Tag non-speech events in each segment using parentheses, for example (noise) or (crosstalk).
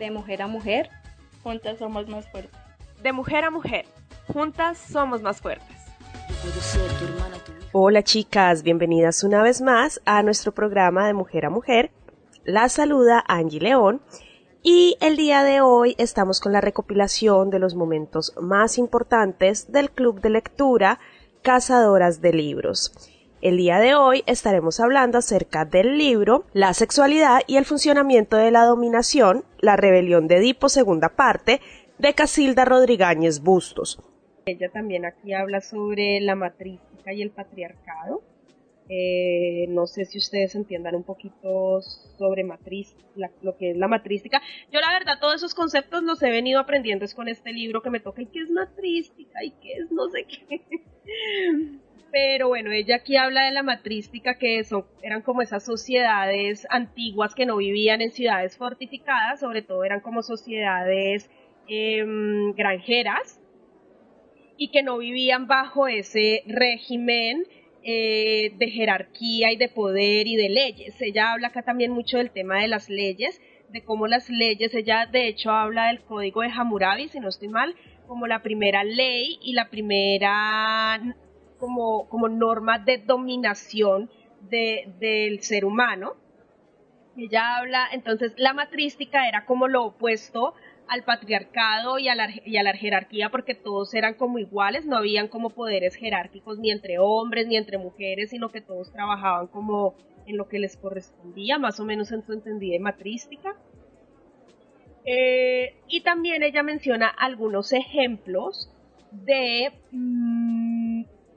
De mujer a mujer, juntas somos más fuertes. De mujer a mujer, juntas somos más fuertes. Hola chicas, bienvenidas una vez más a nuestro programa de Mujer a Mujer. La saluda Angie León y el día de hoy estamos con la recopilación de los momentos más importantes del Club de Lectura Cazadoras de Libros. El día de hoy estaremos hablando acerca del libro La sexualidad y el funcionamiento de la dominación, la rebelión de Edipo, segunda parte, de Casilda Rodríguez Bustos. Ella también aquí habla sobre la matrística y el patriarcado. Eh, no sé si ustedes entiendan un poquito sobre matriz, lo que es la matrística. Yo la verdad todos esos conceptos los he venido aprendiendo es con este libro que me toca y qué es matrística y qué es no sé qué. (laughs) Pero bueno, ella aquí habla de la matrística, que son, eran como esas sociedades antiguas que no vivían en ciudades fortificadas, sobre todo eran como sociedades em, granjeras y que no vivían bajo ese régimen eh, de jerarquía y de poder y de leyes. Ella habla acá también mucho del tema de las leyes, de cómo las leyes, ella de hecho habla del código de Hammurabi, si no estoy mal, como la primera ley y la primera como, como norma de dominación de, del ser humano. Ella habla, entonces la matrística era como lo opuesto al patriarcado y a, la, y a la jerarquía porque todos eran como iguales, no habían como poderes jerárquicos ni entre hombres ni entre mujeres, sino que todos trabajaban como en lo que les correspondía, más o menos en su entendida matrística. Eh, y también ella menciona algunos ejemplos de mm,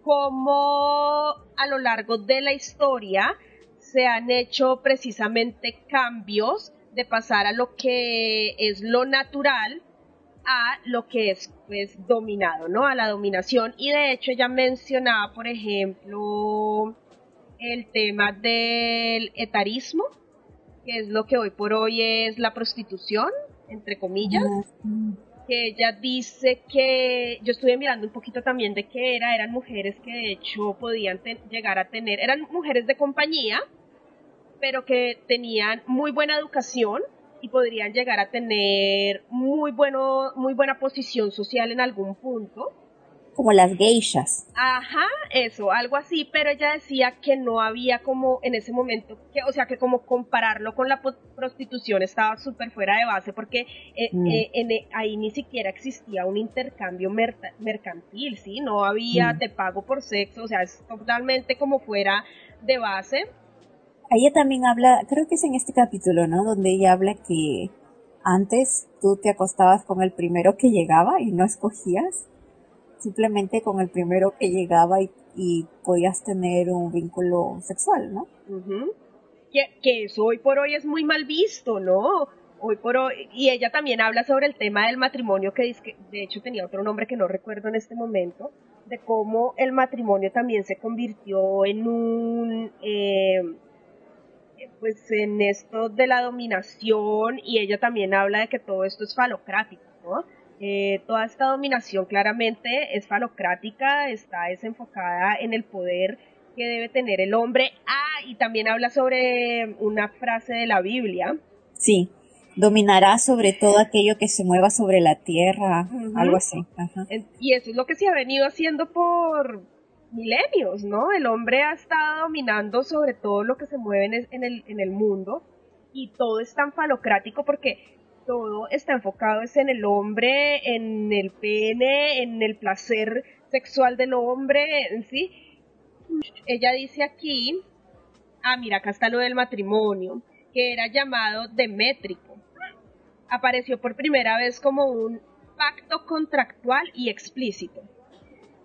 cómo a lo largo de la historia se han hecho precisamente cambios de pasar a lo que es lo natural a lo que es pues dominado, ¿no? A la dominación. Y de hecho ella mencionaba, por ejemplo, el tema del etarismo, que es lo que hoy por hoy es la prostitución, entre comillas que ella dice que yo estuve mirando un poquito también de qué era, eran mujeres que de hecho podían llegar a tener, eran mujeres de compañía, pero que tenían muy buena educación y podrían llegar a tener muy bueno, muy buena posición social en algún punto como las geishas. Ajá, eso, algo así, pero ella decía que no había como en ese momento, que, o sea, que como compararlo con la prostitución estaba súper fuera de base, porque eh, mm. eh, eh, ahí ni siquiera existía un intercambio mercantil, ¿sí? No había mm. te pago por sexo, o sea, es totalmente como fuera de base. Ella también habla, creo que es en este capítulo, ¿no? Donde ella habla que antes tú te acostabas con el primero que llegaba y no escogías simplemente con el primero que llegaba y, podías tener un vínculo sexual, ¿no? que, eso hoy por hoy es muy mal visto, ¿no? Hoy por hoy, y ella también habla sobre el tema del matrimonio, que, que de hecho tenía otro nombre que no recuerdo en este momento, de cómo el matrimonio también se convirtió en un, eh, pues en esto de la dominación, y ella también habla de que todo esto es falocrático, ¿no? Eh, toda esta dominación claramente es falocrática, está desenfocada en el poder que debe tener el hombre. Ah, y también habla sobre una frase de la Biblia. Sí, dominará sobre todo aquello que se mueva sobre la tierra, algo así. Y eso es lo que se ha venido haciendo por milenios, ¿no? El hombre ha estado dominando sobre todo lo que se mueve en el, en el mundo y todo es tan falocrático porque todo está enfocado es en el hombre, en el pene, en el placer sexual del hombre, en sí. Ella dice aquí, ah, mira, acá está lo del matrimonio, que era llamado demétrico. Apareció por primera vez como un pacto contractual y explícito.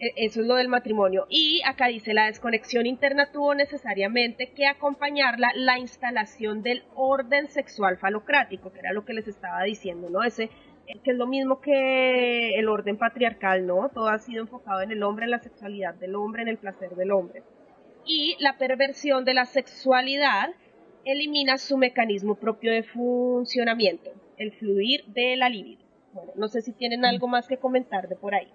E, eso es lo del matrimonio. Y acá dice, la desconexión interna tuvo necesariamente que acompañarla la instalación del orden sexual falocrático, que era lo que les estaba diciendo, ¿no? Ese que es lo mismo que el orden patriarcal, ¿no? Todo ha sido enfocado en el hombre, en la sexualidad del hombre, en el placer del hombre. Y la perversión de la sexualidad elimina su mecanismo propio de funcionamiento, el fluir de la libido. Bueno, no sé si tienen algo más que comentar de por ahí.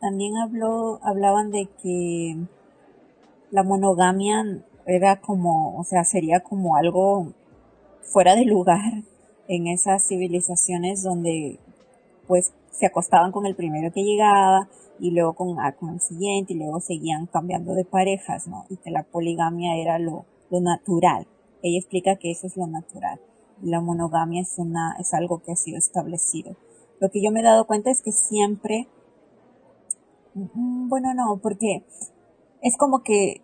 También habló, hablaban de que la monogamia era como, o sea, sería como algo fuera de lugar en esas civilizaciones donde pues se acostaban con el primero que llegaba y luego con, ah, con el siguiente y luego seguían cambiando de parejas, ¿no? Y que la poligamia era lo, lo natural. Ella explica que eso es lo natural. la monogamia es una, es algo que ha sido establecido. Lo que yo me he dado cuenta es que siempre, bueno, no, porque es como que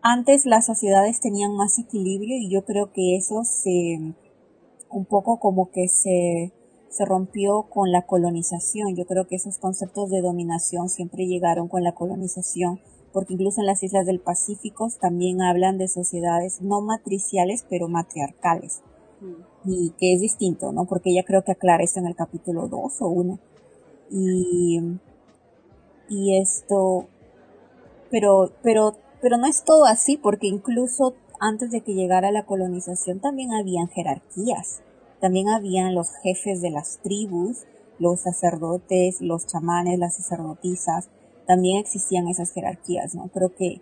antes las sociedades tenían más equilibrio y yo creo que eso se, un poco como que se, se rompió con la colonización. Yo creo que esos conceptos de dominación siempre llegaron con la colonización, porque incluso en las islas del Pacífico también hablan de sociedades no matriciales, pero matriarcales. Mm. Y que es distinto, ¿no? Porque ella creo que aclara esto en el capítulo 2 o 1. Y, y esto, pero, pero, pero no es todo así, porque incluso antes de que llegara la colonización también habían jerarquías. También habían los jefes de las tribus, los sacerdotes, los chamanes, las sacerdotisas. También existían esas jerarquías, ¿no? Creo que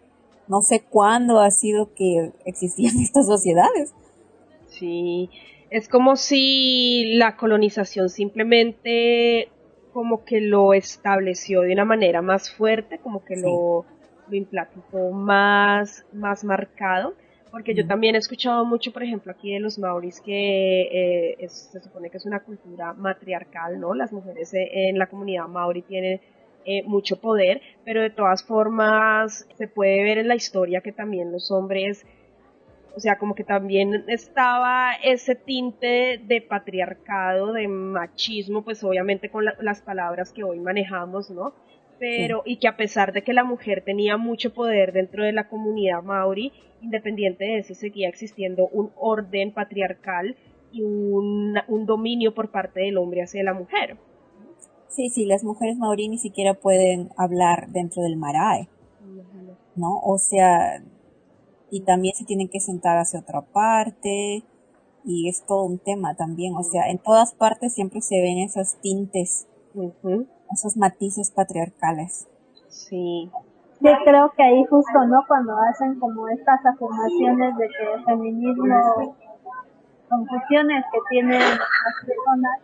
no sé cuándo ha sido que existían (laughs) estas sociedades. Sí, es como si la colonización simplemente como que lo estableció de una manera más fuerte, como que lo, lo implantó más, más marcado porque yo también he escuchado mucho, por ejemplo, aquí de los maoris que eh, se supone que es una cultura matriarcal, ¿no? Las mujeres eh, en la comunidad maori tienen eh, mucho poder, pero de todas formas se puede ver en la historia que también los hombres, o sea, como que también estaba ese tinte de patriarcado, de machismo, pues obviamente con las palabras que hoy manejamos, ¿no? pero y que a pesar de que la mujer tenía mucho poder dentro de la comunidad maori, independiente de eso seguía existiendo un orden patriarcal y un, un dominio por parte del hombre hacia la mujer. Sí, sí, las mujeres maori ni siquiera pueden hablar dentro del marae, ¿no? O sea, y también se tienen que sentar hacia otra parte, y es todo un tema también, o sea, en todas partes siempre se ven esos tintes esos matices patriarcales. Sí. Yo creo que ahí justo, ¿no? Cuando hacen como estas afirmaciones de que el feminismo, confusiones que tienen las personas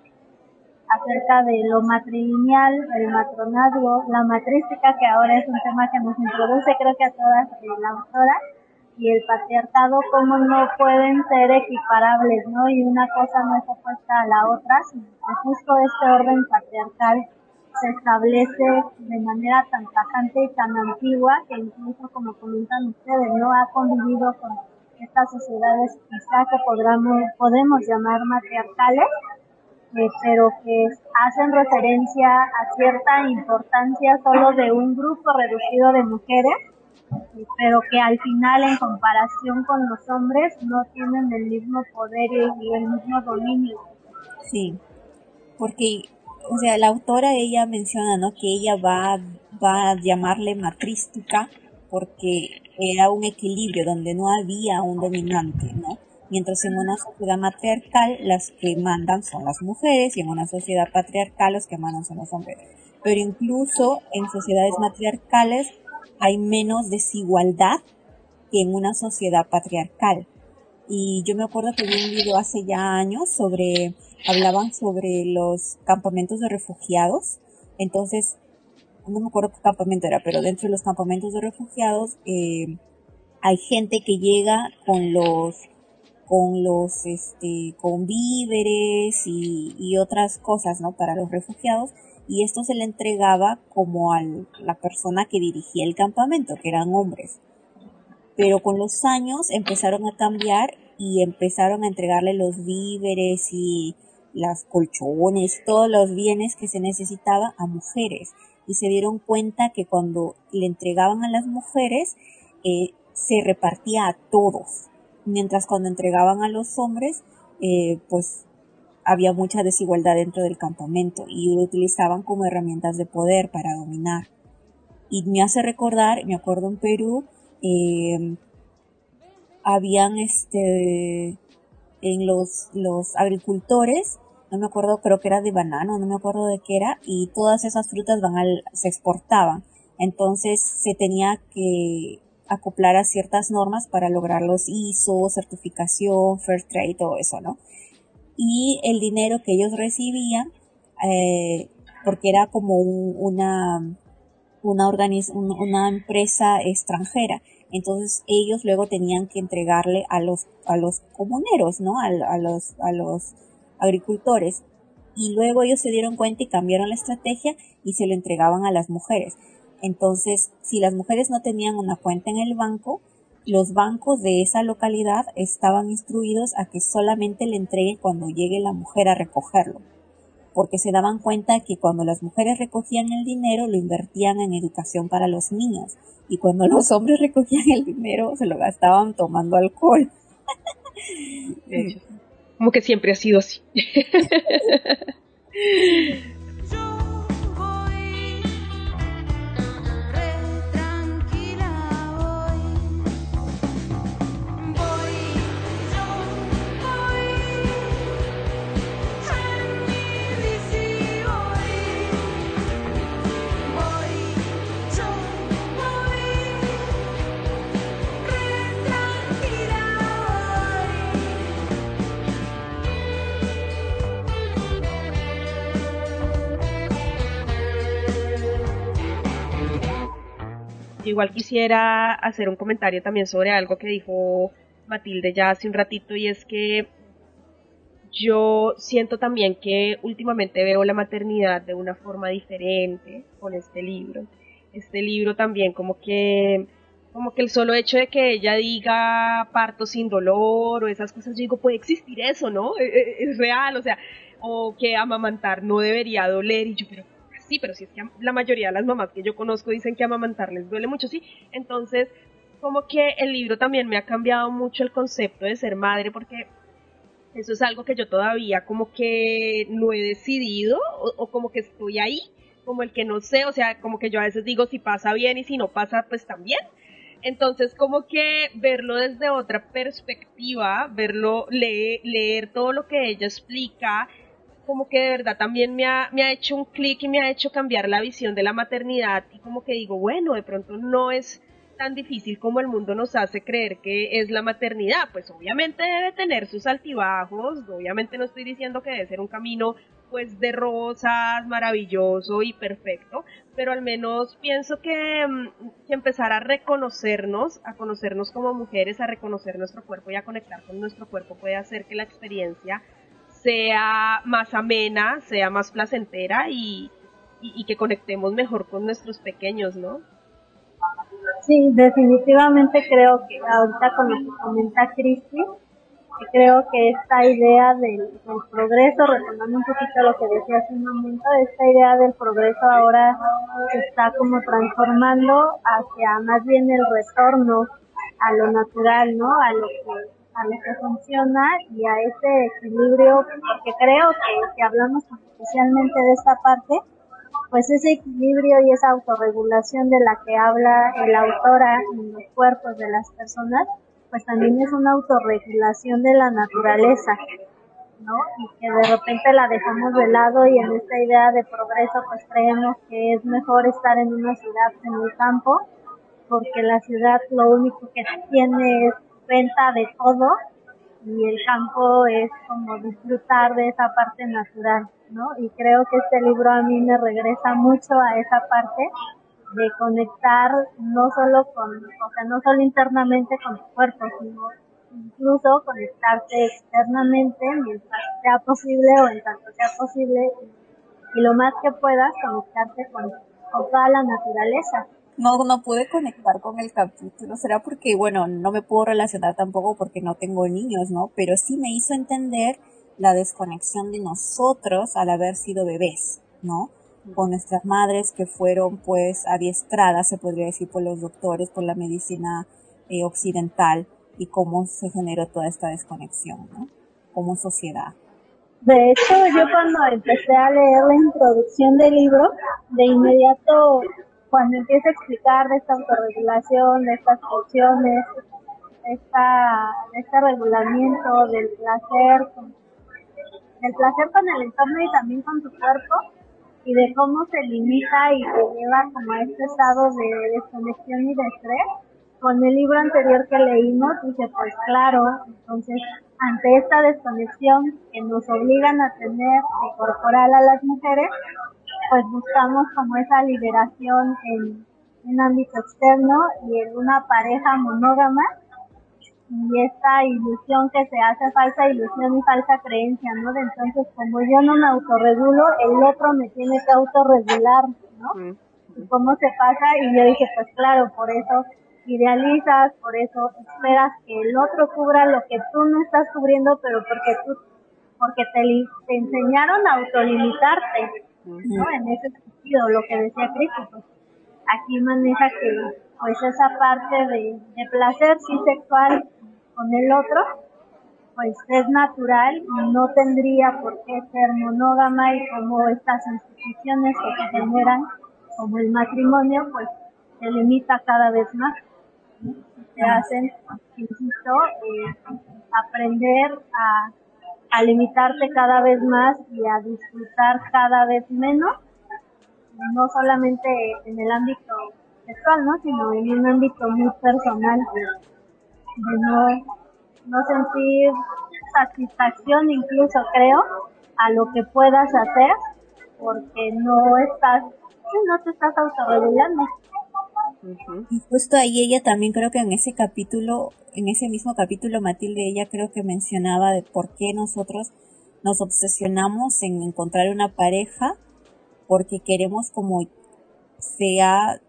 acerca de lo matrilineal, el matronazgo, la matrística, que ahora es un tema que nos introduce creo que a todas eh, la autora, y el patriarcado, como no pueden ser equiparables, ¿no? Y una cosa no es opuesta a la otra, sino que justo este orden patriarcal se establece de manera tan tajante y tan antigua que incluso como comentan ustedes no ha convivido con estas sociedades quizá que podamos, podemos llamar matriarcales, eh, pero que hacen referencia a cierta importancia solo de un grupo reducido de mujeres, pero que al final en comparación con los hombres no tienen el mismo poder y el mismo dominio. Sí, porque o sea, la autora ella menciona, ¿no? Que ella va, va a llamarle matrística porque era un equilibrio donde no había un dominante, ¿no? Mientras en una sociedad matriarcal las que mandan son las mujeres y en una sociedad patriarcal los que mandan son los hombres. Pero incluso en sociedades matriarcales hay menos desigualdad que en una sociedad patriarcal. Y yo me acuerdo que vi un video hace ya años sobre hablaban sobre los campamentos de refugiados. Entonces, no me acuerdo qué campamento era, pero dentro de los campamentos de refugiados eh, hay gente que llega con los con los este con víveres y, y otras cosas no para los refugiados y esto se le entregaba como a la persona que dirigía el campamento que eran hombres pero con los años empezaron a cambiar y empezaron a entregarle los víveres y las colchones, todos los bienes que se necesitaban a mujeres. y se dieron cuenta que cuando le entregaban a las mujeres eh, se repartía a todos, mientras cuando entregaban a los hombres eh, pues había mucha desigualdad dentro del campamento y lo utilizaban como herramientas de poder para dominar. Y me hace recordar, me acuerdo en Perú, eh, habían este en los, los agricultores, no me acuerdo, creo que era de banano, no me acuerdo de qué era, y todas esas frutas van al, se exportaban. Entonces se tenía que acoplar a ciertas normas para lograr los ISO, certificación, fair trade, todo eso, ¿no? Y el dinero que ellos recibían, eh, porque era como una, una, una empresa extranjera, entonces ellos luego tenían que entregarle a los, a los comuneros, ¿no? A, los, a los agricultores. Y luego ellos se dieron cuenta y cambiaron la estrategia y se lo entregaban a las mujeres. Entonces, si las mujeres no tenían una cuenta en el banco, los bancos de esa localidad estaban instruidos a que solamente le entreguen cuando llegue la mujer a recogerlo porque se daban cuenta que cuando las mujeres recogían el dinero lo invertían en educación para los niños y cuando los hombres recogían el dinero se lo gastaban tomando alcohol. (laughs) como que siempre ha sido así. (laughs) igual quisiera hacer un comentario también sobre algo que dijo Matilde ya hace un ratito y es que yo siento también que últimamente veo la maternidad de una forma diferente con este libro. Este libro también como que como que el solo hecho de que ella diga parto sin dolor o esas cosas, yo digo, puede existir eso, ¿no? Es, e, es real, o sea, o que amamantar no debería doler y yo, pero sí, pero si es que la mayoría de las mamás que yo conozco dicen que amamantar les duele mucho, sí. Entonces, como que el libro también me ha cambiado mucho el concepto de ser madre porque eso es algo que yo todavía como que no he decidido o, como que estoy ahí, como el que no sé, o sea, como que yo a veces digo si pasa bien y si no pasa, pues también. Entonces, como que verlo desde otra perspectiva, verlo, leer, leer todo lo que ella explica, como que de verdad también me ha, me ha hecho un clic y me ha hecho cambiar la visión de la maternidad y como que digo, bueno, de pronto no es tan difícil como el mundo nos hace creer que es la maternidad, pues obviamente debe tener sus altibajos, obviamente no estoy diciendo que debe ser un camino pues de rosas, maravilloso y perfecto, pero al menos pienso que, mm, que, empezar a reconocernos, a conocernos como mujeres, a reconocer nuestro cuerpo y a conectar con nuestro cuerpo puede hacer que la experiencia sea más amena, sea más placentera y, que conectemos mejor con nuestros pequeños, ¿no? Sí, definitivamente creo que ahorita con lo que comenta Cristi, creo que esta idea del, progreso, retomando un poquito lo que decía hace un momento, esta idea del progreso ahora se está como transformando hacia más bien el retorno a lo natural, ¿no? A lo que a lo que funciona y a ese equilibrio, porque creo que hablamos especialmente de esta parte, pues ese equilibrio y esa autorregulación de la que habla el autora en los cuerpos de las personas, pues también es una autorregulación de la naturaleza, ¿no? Y que de repente la dejamos de lado y en esta idea de progreso pues creemos que es mejor estar en una ciudad en el campo, porque la ciudad lo único que tiene es venta de todo y el campo es como disfrutar de esa parte natural, ¿no? Y creo que este libro a mí me regresa mucho a esa parte de conectar no solo con, o sea, no solo internamente con tu cuerpo, sino incluso conectarte externamente mientras sea posible o en tanto sea posible y, lo más que puedas conectarte con, con toda la naturaleza no, no pude conectar con el capítulo. Será porque, bueno, no me puedo relacionar tampoco porque no tengo niños, ¿no? Pero sí me hizo entender la desconexión de nosotros al haber sido bebés, ¿no? con nuestras madres que fueron pues adiestradas, se podría decir, por los doctores, por la medicina eh, occidental y cómo se generó toda esta desconexión, ¿no? Como sociedad. De hecho, yo cuando empecé a leer la introducción del libro, de inmediato, cuando empieza a explicar de esta autorregulación, de estas funciones, esta, este regulamiento del placer, del placer con el entorno y también con tu cuerpo, y de cómo se limita y te lleva como a este estado de desconexión y de estrés, con el libro anterior que leímos, dice, pues claro, entonces ante esta desconexión que nos obligan a tener corporal a las mujeres, pues buscamos como esa liberación en un ámbito externo y en una pareja monógama y esta ilusión que se hace falsa ilusión y falsa creencia, ¿no? De entonces como yo no me autorregulo, el otro me tiene que autorregular, ¿no? ¿Cómo se pasa? Y yo dije, pues claro, por eso idealizas, por eso esperas que el otro cubra lo que tú no estás cubriendo, pero porque tú, porque te, te enseñaron a autolimitarte, ¿no? En ese sentido, lo que decía Cristo, pues aquí maneja que, pues esa parte de, de placer sí sexual con el otro, pues es natural y no tendría por qué ser monógama y como estas instituciones que se generan, como el matrimonio, pues se limita cada vez más te hacen, insisto, eh, aprender a, a limitarte cada vez más y a disfrutar cada vez menos, no solamente en el ámbito sexual, ¿no? sino en un ámbito muy personal de, no, no sentir satisfacción incluso creo a lo que puedas hacer porque no estás, no te estás autorregulando. Y justo ahí ella también creo que en ese capítulo, en ese mismo capítulo Matilde, ella creo que mencionaba de por qué nosotros nos obsesionamos en encontrar una pareja porque queremos como sea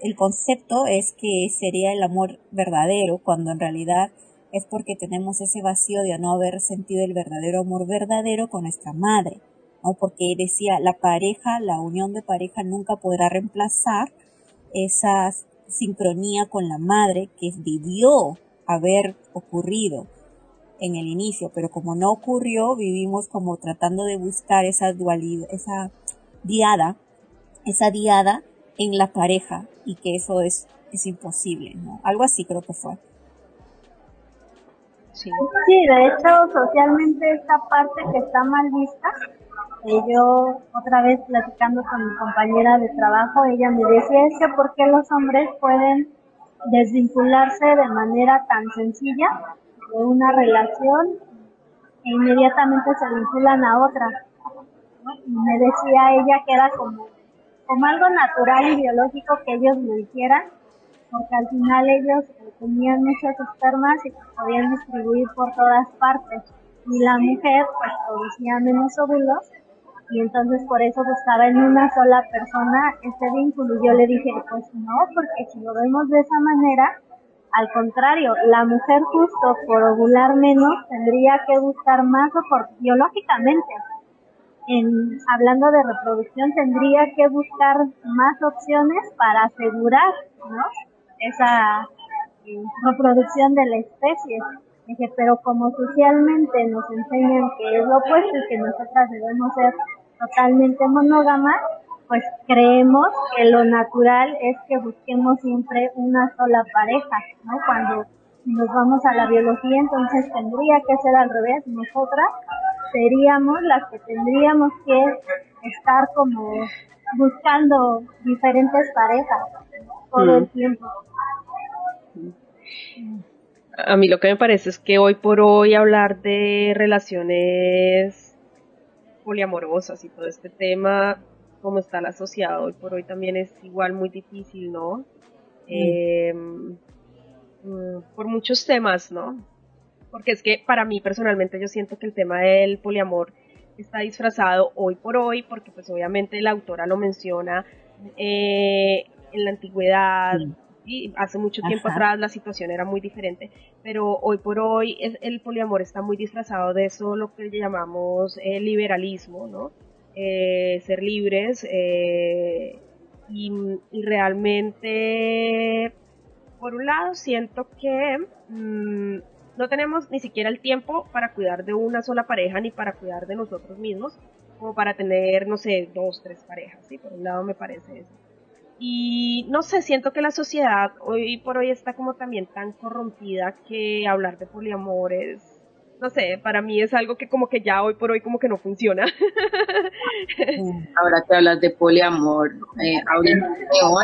el concepto es que sería el amor verdadero cuando en realidad es porque tenemos ese vacío de no haber sentido el verdadero amor verdadero con nuestra madre, ¿no? Porque decía, la pareja, la unión de pareja nunca podrá reemplazar esa sincronía con la madre que debió haber ocurrido en el inicio, pero como no ocurrió, vivimos como tratando de buscar esa dualidad, esa diada, esa diada en la pareja y que eso es, es imposible, ¿no? Algo así creo que fue. Sí. sí, de hecho, socialmente esta parte que está mal vista yo otra vez platicando con mi compañera de trabajo, ella me decía es que por qué los hombres pueden desvincularse de manera tan sencilla de una relación e inmediatamente se vinculan a otra. Y me decía ella que era como, como algo natural y biológico que ellos lo hicieran, porque al final ellos tenían muchas espermas y podían distribuir por todas partes. Y la mujer pues producía menos óvulos y entonces por eso buscaba en una sola persona ese vínculo. Y yo le dije, pues no, porque si lo vemos de esa manera, al contrario, la mujer justo por ovular menos tendría que buscar más por, biológicamente. En, hablando de reproducción, tendría que buscar más opciones para asegurar, ¿no? Esa eh, reproducción de la especie. Dije, pero como socialmente nos enseñan que es lo opuesto y que nosotras debemos ser totalmente monógama, pues creemos que lo natural es que busquemos siempre una sola pareja, ¿no? Cuando nos vamos a la biología, entonces tendría que ser al revés, nosotras seríamos las que tendríamos que estar como buscando diferentes parejas todo el mm. tiempo. A mí lo que me parece es que hoy por hoy hablar de relaciones poliamorosas y todo este tema, como está la sociedad hoy por hoy también es igual muy difícil, ¿no? Em, mm, por muchos temas, ¿no? Porque es que para mí personalmente yo siento que el tema del poliamor está disfrazado hoy por hoy, porque pues obviamente la autora lo menciona eh, en la antigüedad, hace mucho tiempo atrás la situación era muy diferente, pero hoy por hoy es, el poliamor está muy disfrazado de eso, lo que llamamos el liberalismo, ¿no? eh, ser libres eh, y, y, realmente, por un lado, siento que mmm, no tenemos ni siquiera el tiempo para cuidar de una sola pareja ni para cuidar de nosotros mismos, como para tener, no sé, dos, tres parejas, ¿sí? Por un lado me parece eso. Y no sé, siento que la sociedad hoy por hoy está como también tan corrompida que hablar de poliamor es, no sé, para mí es algo que como que ya hoy por hoy como que no funciona. (laughs) (laughs) Ahora que hablas de poliamor, eh, ahorita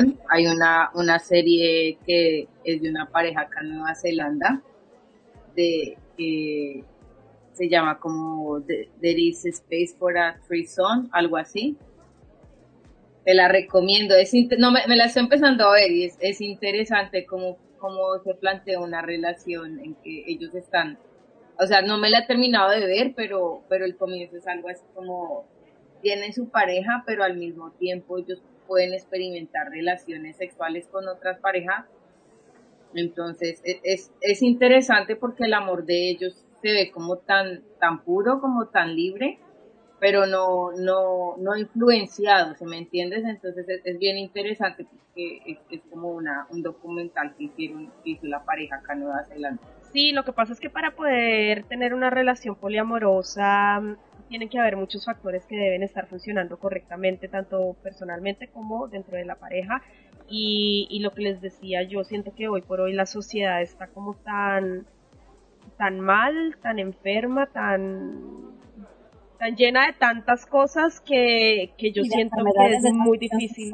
en hay una, una serie que es de una pareja acá en Nueva Zelanda, de que se llama como There is Space for a Threesome, algo así te la recomiendo. Es no, me, la estoy empezando a ver y es, es interesante cómo, cómo se plantea una relación en que ellos están. O sea, no me la he terminado de ver, pero, pero el comienzo es algo así como tienen su pareja, pero al mismo tiempo ellos pueden experimentar relaciones sexuales con otras parejas. Entonces e, es, es interesante porque el amor de ellos se ve como tan, tan puro, como tan libre, pero no, no, no influenciado, ¿se me entiendes? Entonces es, bien interesante porque es, como una, un documental que hicieron, hizo la pareja acá en Nueva Zelanda. Sí, lo que pasa es que para poder tener una relación poliamorosa mm, tienen que haber muchos factores que deben estar funcionando correctamente, tanto personalmente como dentro de la pareja. Y, y lo que les decía, yo siento que hoy por hoy la sociedad está como tan, tan mal, tan enferma, tan tan llena de tantas cosas que, que yo siento que es muy difícil.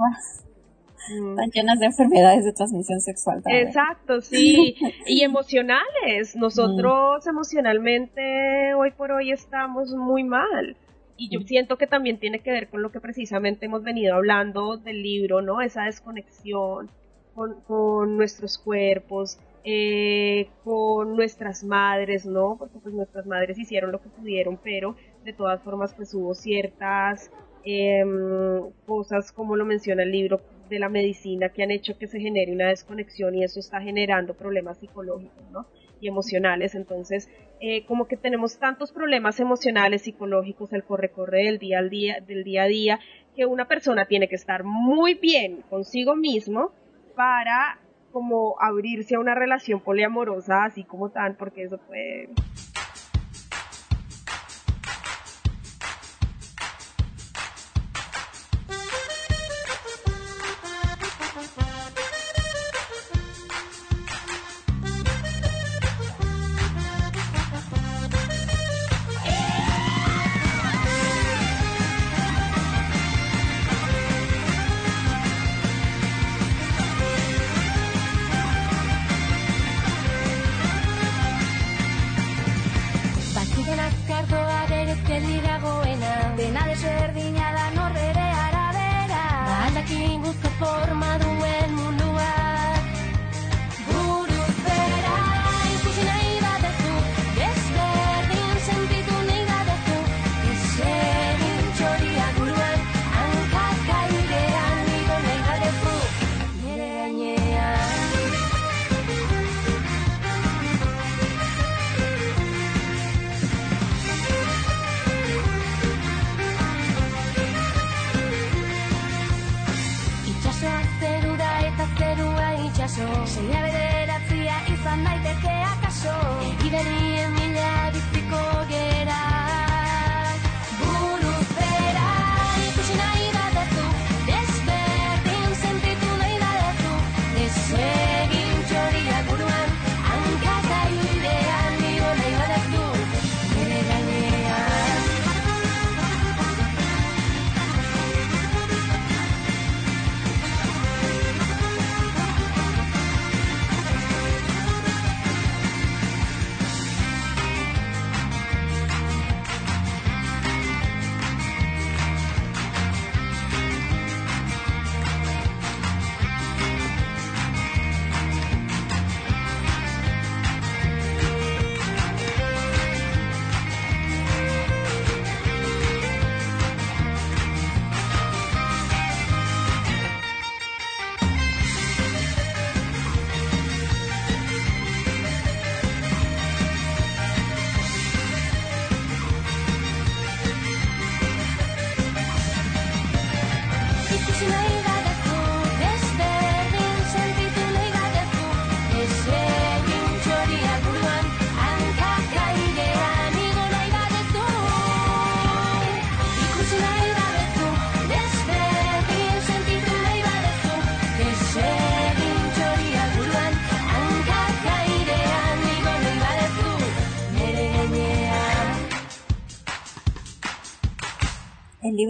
Mm. Tan llenas de enfermedades de transmisión sexual también. Exacto, (laughs) sí. y emocionales. Nosotros mm. emocionalmente hoy por hoy estamos muy mal. Y yo mm. siento que también tiene que ver con lo que precisamente hemos venido hablando del libro, ¿no? Esa desconexión con, con nuestros cuerpos, eh, con nuestras madres, ¿no? Porque pues nuestras madres hicieron lo que pudieron, pero de todas formas pues hubo ciertas em, cosas como lo menciona el libro de la medicina que han hecho que se genere una desconexión y eso está generando problemas psicológicos ¿no? y emocionales entonces eh, como que tenemos tantos problemas emocionales psicológicos el corre-corre del día al día del día a día que una persona tiene que estar muy bien consigo mismo para como abrirse a una relación poliamorosa así como tan porque eso puede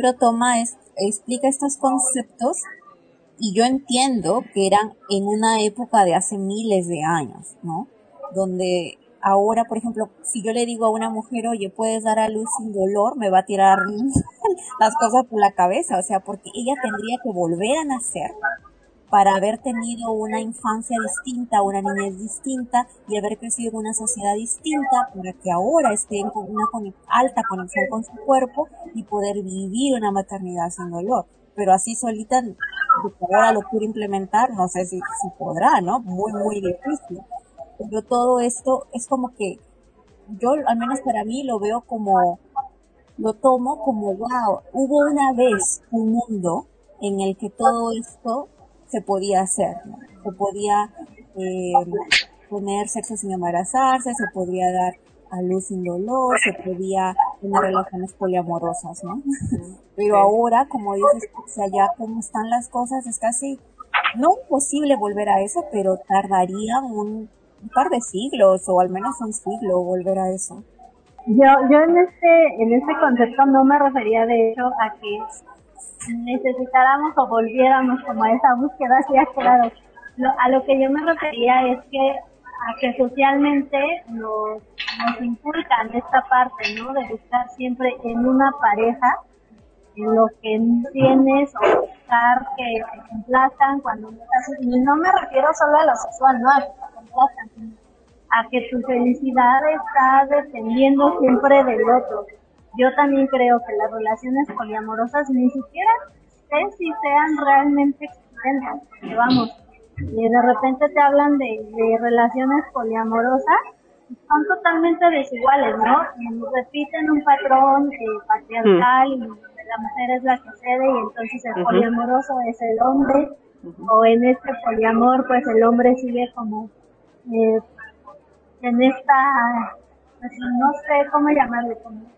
libro toma, es, explica estos conceptos y yo entiendo que eran en una época de hace miles de años, ¿no? Donde ahora, por ejemplo, si yo le digo a una mujer, oye, puedes dar a luz sin dolor, me va a tirar (laughs) las cosas por la cabeza, o sea, porque ella tendría que volver a nacer para haber tenido una infancia distinta, una niñez distinta y haber crecido en una sociedad distinta para que ahora esté en una alta conexión con su cuerpo y poder vivir una maternidad sin dolor. Pero así solita, ahora lo quiero implementar, no sé si, si podrá, ¿no? Muy, muy difícil. Pero todo esto es como que yo, al menos para mí, lo veo como, lo tomo como, wow, hubo una vez un mundo en el que todo esto se podía hacer, se podía eh, poner sexo sin embarazarse, se podía dar a luz sin dolor, se podía tener relaciones poliamorosas, ¿no? (laughs) Pero ahora, como dices, o sea, ya como están las cosas, es casi, no imposible volver a eso, pero tardaría un, par de siglos o al menos un siglo volver a eso. Yo, yo en este, en este concepto no me refería de hecho a que necesitáramos o volviéramos como a esa búsqueda, sí, claro. a lo que yo me refería es que a que socialmente nos, nos inculcan esta parte, ¿no? De buscar siempre en una pareja lo que tienes o buscar que te complazcan cuando no estás, y no me refiero solo a lo sexual, ¿no? A que te complazcan, a que tu felicidad está dependiendo siempre del otro yo también creo que las relaciones poliamorosas ni siquiera sé si sean realmente existentes, vamos, y de repente te hablan de, de relaciones poliamorosas, son totalmente desiguales, ¿no? Y repiten un patrón eh, patriarcal y la mujer es la que cede y entonces el poliamoroso es el hombre, o en este poliamor pues el hombre sigue como eh, en esta no sé cómo llamarlo,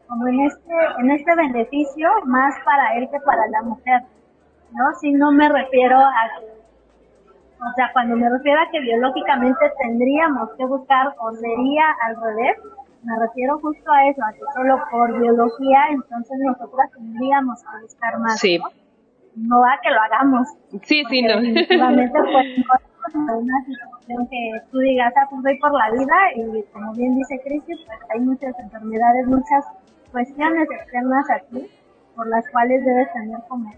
como, en este, en este beneficio más para él que para la mujer, ¿no? Si no me refiero a que, o sea, cuando me refiero a que biológicamente tendríamos que buscar o sería al revés, me refiero justo a eso, a que solo por biología entonces nosotras tendríamos que buscar más, sí. ¿no? a que lo hagamos. Sí, sí, no. (laughs) pues una situación que tú digas, ah, pues voy por la vida y como bien dice Cristi, pues hay muchas enfermedades, muchas cuestiones externas aquí por las cuales debes tener como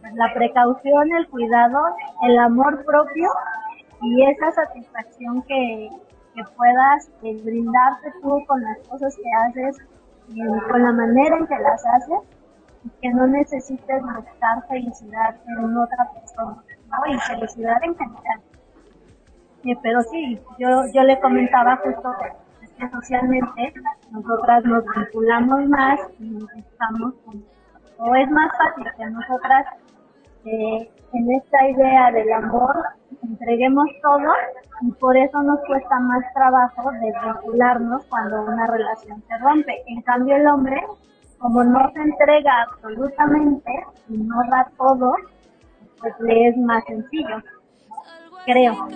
pues, la precaución, el cuidado, el amor propio y esa satisfacción que, que puedas eh, brindarte tú con las cosas que haces, y con la manera en que las haces y que no necesites buscar felicidad en otra persona, ¿no? Y felicidad en general pero sí, yo, yo le comentaba justo que socialmente nosotras nos vinculamos más y estamos, o es más fácil que nosotras eh, en esta idea del amor entreguemos todo y por eso nos cuesta más trabajo desvincularnos cuando una relación se rompe. En cambio el hombre, como no se entrega absolutamente y no da todo, pues le es más sencillo, creo.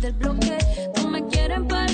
Del bloque. No me quieren partir,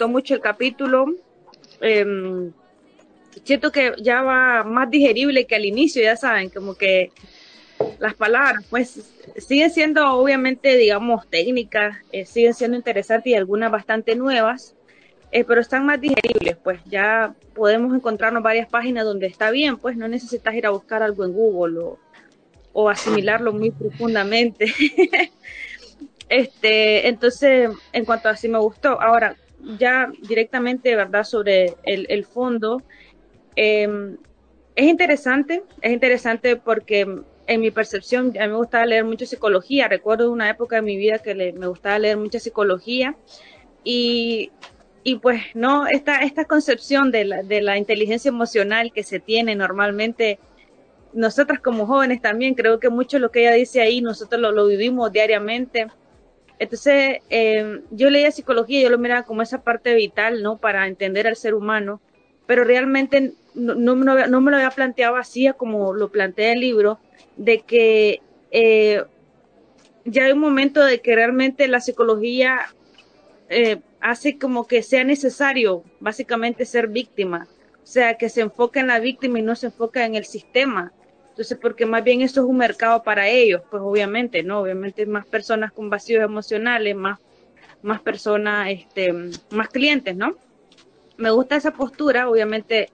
gustó mucho el capítulo. Eh, siento que ya va más digerible que al inicio, ya saben, como que las palabras, pues siguen siendo obviamente, digamos, técnicas, eh, siguen siendo interesantes y algunas bastante nuevas, eh, pero están más digeribles, pues ya podemos encontrarnos varias páginas donde está bien, pues no necesitas ir a buscar algo en Google o, o asimilarlo muy profundamente. (laughs) Este, entonces, en cuanto a si me gustó, ahora ya directamente, ¿verdad? Sobre el, el fondo, eh, es interesante, es interesante porque en mi percepción, a mí me gustaba leer mucho psicología. Recuerdo una época de mi vida que le, me gustaba leer mucha psicología y, y pues no, esta, esta concepción de la, de la inteligencia emocional que se tiene normalmente, nosotras como jóvenes también, creo que mucho lo que ella dice ahí, nosotros lo, lo vivimos diariamente. Entonces, eh, yo leía psicología, yo lo miraba como esa parte vital, ¿no? Para entender al ser humano, pero realmente no me lo había planteado así como lo plantea el libro, de que eh, ya hay un momento de que realmente la psicología eh, hace como que sea necesario básicamente ser víctima, o sea, que se enfoca en la víctima y no se enfoca en el sistema. Entonces, porque más bien eso es un mercado para ellos, pues obviamente, ¿no? Obviamente más personas con vacíos emocionales, más, más personas, este, más clientes, ¿no? Me gusta esa postura, obviamente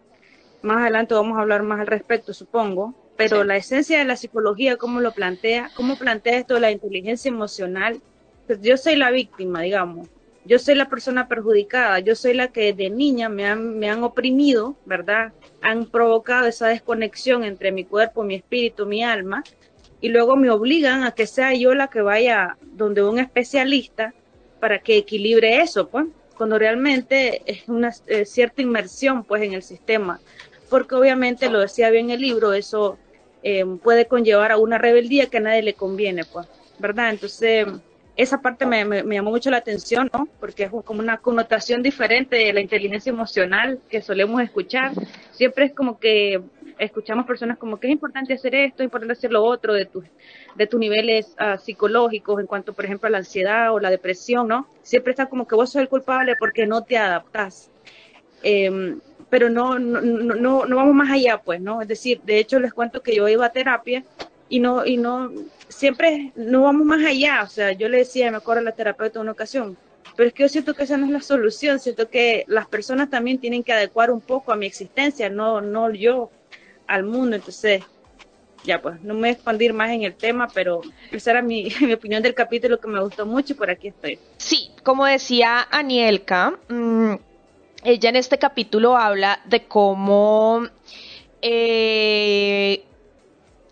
más adelante vamos a hablar más al respecto, supongo, pero sí. la esencia de la psicología, cómo lo plantea, cómo plantea esto de la inteligencia emocional, pues yo soy la víctima, digamos, yo soy la persona perjudicada, yo soy la que de niña me han, me han oprimido, ¿verdad? Han provocado esa desconexión entre mi cuerpo, mi espíritu, mi alma, y luego me obligan a que sea yo la que vaya donde un especialista para que equilibre eso, pues, cuando realmente es una cierta inmersión, pues, en el sistema, porque obviamente, lo decía bien el libro, eso eh, puede conllevar a una rebeldía que a nadie le conviene, pues, ¿verdad? Entonces, esa parte me, me, llamó mucho la atención, ¿no? Porque es como una connotación diferente de la inteligencia emocional que solemos escuchar. Siempre es como que escuchamos personas como que es importante hacer esto, es importante hacer lo otro de tus de tus niveles uh, psicológicos en cuanto, por ejemplo, a la ansiedad o la depresión, ¿no? Siempre está como que vos sos el culpable porque no te adaptas. Eh, pero no, no, no, no vamos más allá, pues, ¿no? Es decir, de hecho les cuento que yo iba a terapia y no, y no, siempre no vamos más allá, o sea, yo le decía, me acuerdo a la terapeuta una ocasión, pero es que yo siento que esa no es la solución, siento que las personas también tienen que adecuar un poco a mi existencia, no, no yo al mundo, entonces, ya pues, no me voy a expandir más en el tema, pero esa era mi, (laughs) mi opinión del capítulo que me gustó mucho y por aquí estoy. Sí, como decía Anielka, mmm, ella en este capítulo habla de cómo eh,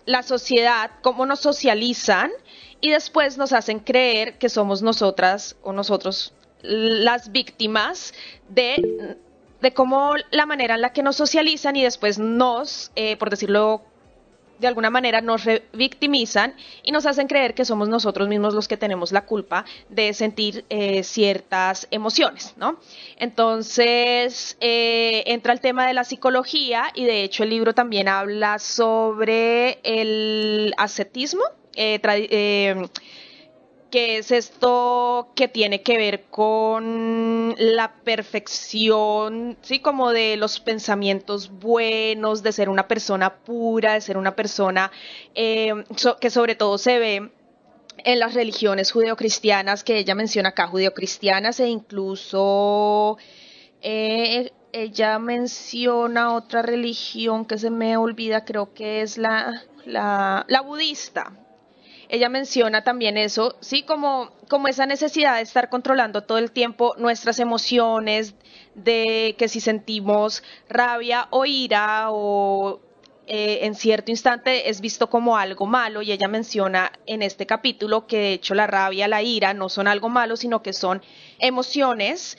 la sociedad, cómo nos socializan y después nos hacen creer que somos nosotras o nosotros las víctimas de, de cómo la manera en la que nos socializan y después nos, eh, por decirlo de alguna manera nos revictimizan y nos hacen creer que somos nosotros mismos los que tenemos la culpa de sentir eh, ciertas emociones, ¿no? Entonces eh, entra el tema de la psicología y de hecho el libro también habla sobre el ascetismo. Eh, que es esto que tiene que ver con la perfección, sí, como de los pensamientos buenos, de ser una persona pura, de ser una persona eh, que sobre todo se ve en las religiones judeocristianas que ella menciona acá, judeocristianas e incluso eh, ella menciona otra religión que se me olvida, creo que es la, la budista, ella menciona también eso, sí, como, como esa necesidad de estar controlando todo el tiempo nuestras emociones, de que si sentimos rabia o ira o eh, en cierto instante es visto como algo malo y ella menciona en este capítulo que de hecho la rabia, la ira no son algo malo, sino que son emociones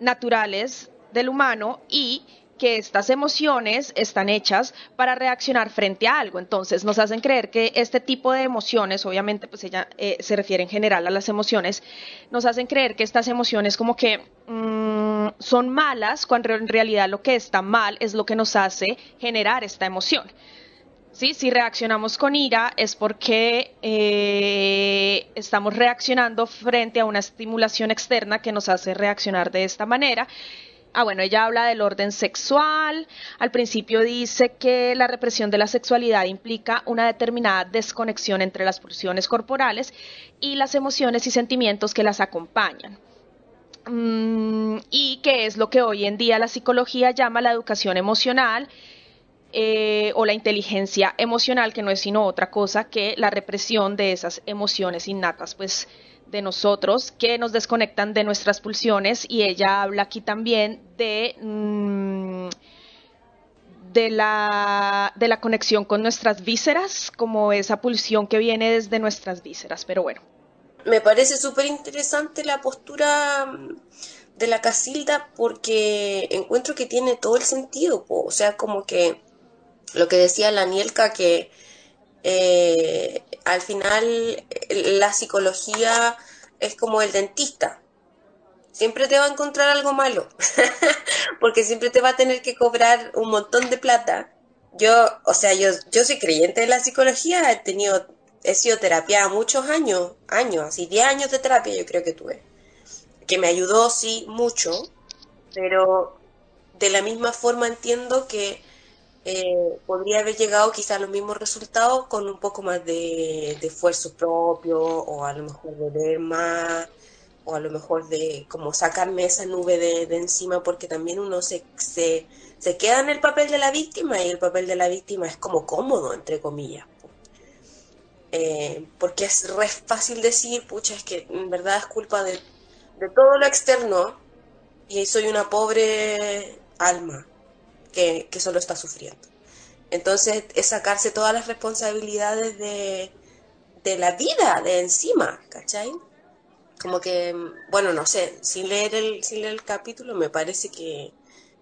naturales del humano y que estas emociones están hechas para reaccionar frente a algo. Entonces nos hacen creer que este tipo de emociones, obviamente pues ella eh, se refiere en general a las emociones, nos hacen creer que estas emociones como que mmm, son malas cuando en realidad lo que está mal es lo que nos hace generar esta emoción. ¿Sí? Si reaccionamos con ira es porque eh, estamos reaccionando frente a una estimulación externa que nos hace reaccionar de esta manera Ah, bueno, ella habla del orden sexual. Al principio dice que la represión de la sexualidad implica una determinada desconexión entre las pulsiones corporales y las emociones y sentimientos que las acompañan. Mm, y que es lo que hoy en día la psicología llama la educación emocional, eh, o la inteligencia emocional, que no es sino otra cosa que la represión de esas emociones innatas, pues de nosotros que nos desconectan de nuestras pulsiones y ella habla aquí también de mm, de la de la conexión con nuestras vísceras como esa pulsión que viene desde nuestras vísceras pero bueno. Me parece súper interesante la postura mm, de la Casilda porque encuentro que tiene todo el sentido o sea como que lo que decía la Nielka que eh, al final la psicología es como el dentista. Siempre te va a encontrar algo malo, (laughs) porque siempre te va a tener que cobrar un montón de plata. Yo, o sea, yo, yo soy creyente de la psicología, he tenido, he sido terapia muchos años, años, así 10 años de terapia yo creo que tuve, que me ayudó, sí, mucho, pero de la misma forma entiendo que eh, podría haber llegado quizá a los mismos resultados con un poco más de, esfuerzo propio o a lo mejor de más o a lo mejor de como sacarme esa nube de, encima porque también uno se, se, se, queda en el papel de la víctima y el papel de la víctima es como cómodo, entre comillas. Eh, porque es re fácil decir, pucha, es que en verdad es culpa de, de todo lo externo y soy una pobre alma que, solo está sufriendo. Entonces es sacarse todas las responsabilidades de, de la vida de encima, ¿cachai? Como que, bueno, no sé, sin leer el, sin leer el capítulo me parece que,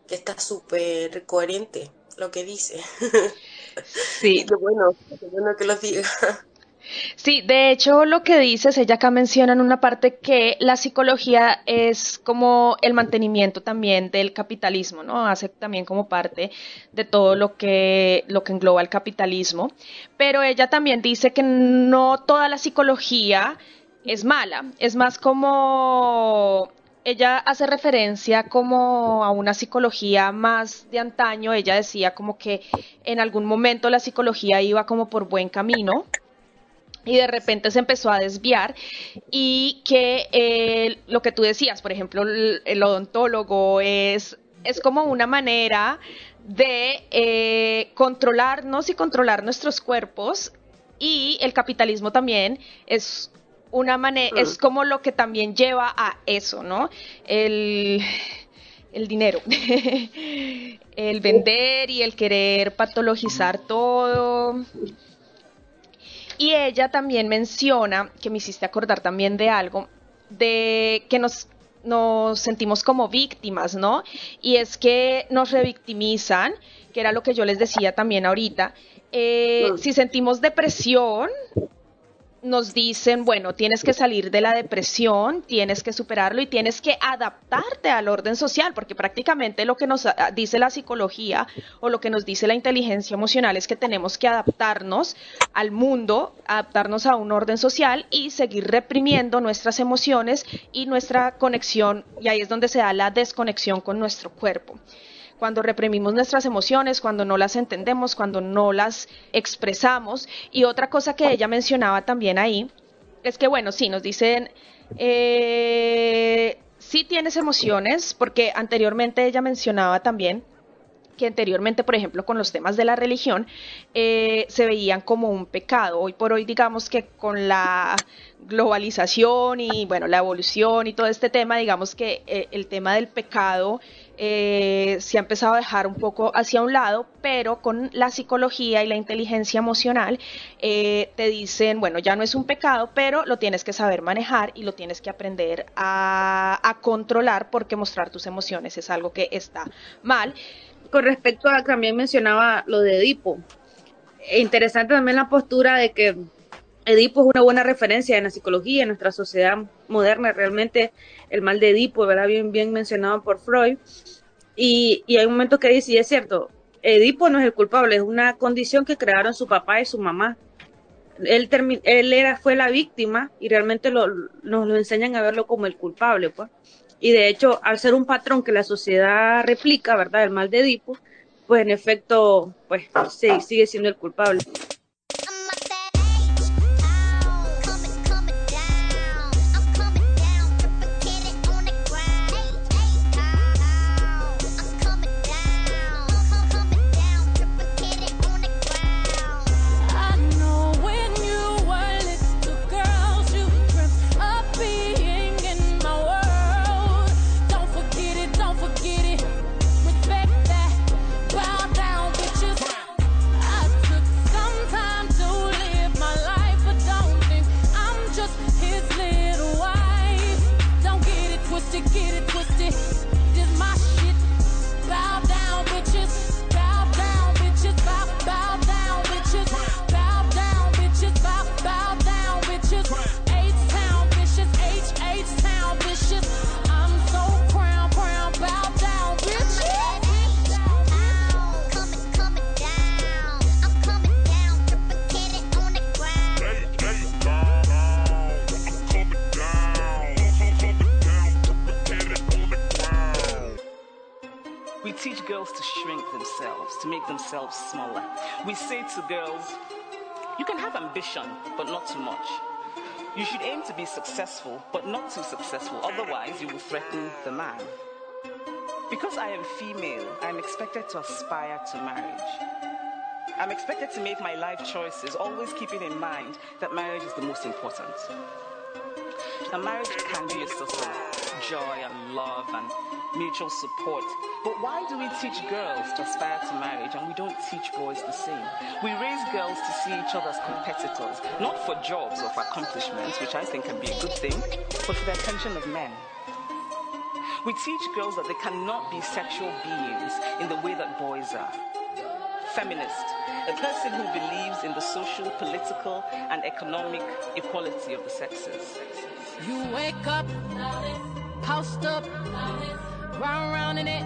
que está súper coherente lo que dice. (laughs) Sí. qué bueno, qué bueno que lo diga. Sí, de hecho lo que dices, ella acá menciona en una parte que la psicología es como el mantenimiento también del capitalismo, ¿no? Hace también como parte de todo lo que, lo que engloba el capitalismo, pero ella también dice que no toda la psicología es mala, es más como ella hace referencia como a una psicología más de antaño, ella decía como que en algún momento la psicología iba como por buen camino, y de repente se empezó a desviar y que eh, lo que tú decías, por ejemplo, el, odontólogo es, es como una manera de eh, controlarnos y controlar nuestros cuerpos y el capitalismo también es una manera, es como lo que también lleva a eso, ¿no? El, el dinero, (laughs) el vender y el querer patologizar todo, y ella también menciona, que me hiciste acordar también de algo, de que nos, nos sentimos como víctimas, ¿no? Y es que nos revictimizan, que era lo que yo les decía también ahorita. Eh, si sentimos depresión, nos dicen, bueno, tienes que salir de la depresión, tienes que superarlo y tienes que adaptarte al orden social, porque prácticamente lo que nos ah, dice la psicología o lo que nos dice la inteligencia emocional es que tenemos que adaptarnos al mundo, adaptarnos a un orden social y seguir reprimiendo nuestras emociones y nuestra conexión, y ahí es donde se da la desconexión con nuestro cuerpo cuando reprimimos nuestras emociones, cuando no las entendemos, cuando no las expresamos. Y otra cosa que ella mencionaba también ahí es que, bueno, sí, nos dicen, eh, sí tienes emociones, porque anteriormente ella mencionaba también que anteriormente, por ejemplo, con los temas de la religión, eh, se veían como un pecado. Hoy por hoy, digamos que con la globalización y, bueno, la evolución y todo este tema, digamos que eh, el tema del pecado eh, se ha empezado a dejar un poco hacia un lado, pero con la psicología y la inteligencia emocional eh, te dicen, bueno, ya no es un pecado, pero lo tienes que saber manejar y lo tienes que aprender a, a controlar porque mostrar tus emociones es algo que está mal. Con respecto a también mencionaba lo de Edipo, e interesante también la postura de que Edipo es una buena referencia en la psicología, en nuestra sociedad moderna, realmente el mal de Edipo, ¿verdad? Bien, bien mencionado por Freud. Y, hay un momento que dice, y es cierto, Edipo no es el culpable, es una condición que crearon su papá y su mamá. Él, él era, fue la víctima y realmente nos lo enseñan a verlo como el culpable, pues. Y de hecho, al ser un patrón que la sociedad replica, ¿verdad? El mal de Edipo, pues en efecto, pues sí, sigue siendo el culpable. To be successful, but not too successful, otherwise, you will threaten the man. Because I am female, I am expected to aspire to marriage. I'm expected to make my life choices, always keeping in mind that marriage is the most important. A marriage can be a source of joy and love and mutual support. But why do we teach girls to aspire to marriage and we don't teach boys the same? We raise girls to see each other as competitors, not for jobs or for accomplishments, which I think can be a good thing, but for the attention of men. We teach girls that they cannot be sexual beings in the way that boys are. Feminist, a person who believes in the social, political, and economic equality of the sexes. You wake up, housed up, round round in it,